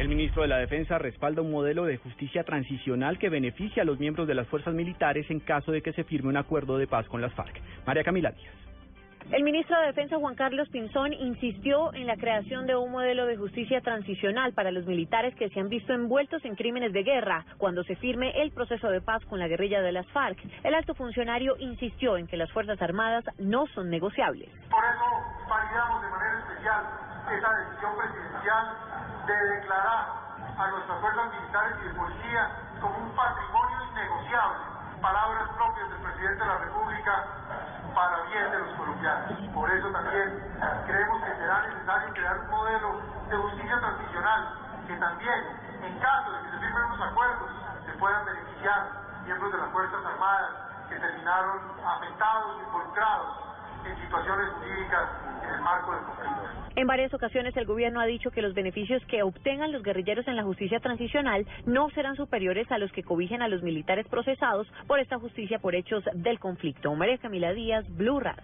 El ministro de la Defensa respalda un modelo de justicia transicional que beneficia a los miembros de las fuerzas militares en caso de que se firme un acuerdo de paz con las FARC. María Camila Díaz. El ministro de Defensa Juan Carlos Pinzón insistió en la creación de un modelo de justicia transicional para los militares que se han visto envueltos en crímenes de guerra cuando se firme el proceso de paz con la guerrilla de las FARC. El alto funcionario insistió en que las Fuerzas Armadas no son negociables. Por eso de manera especial esa decisión presidencial de declarar a nuestras fuerzas militares y de policía como un patrimonio innegociable. Palabras propias del presidente de la República para bien de los colombianos. Por eso también creemos que será necesario crear un modelo de justicia transicional que también, en caso de que se firmen unos acuerdos, se puedan beneficiar miembros de las Fuerzas Armadas que terminaron afectados, involucrados en varias ocasiones el gobierno ha dicho que los beneficios que obtengan los guerrilleros en la justicia transicional no serán superiores a los que cobijen a los militares procesados por esta justicia por hechos del conflicto. María Camila Díaz, Blue Radio.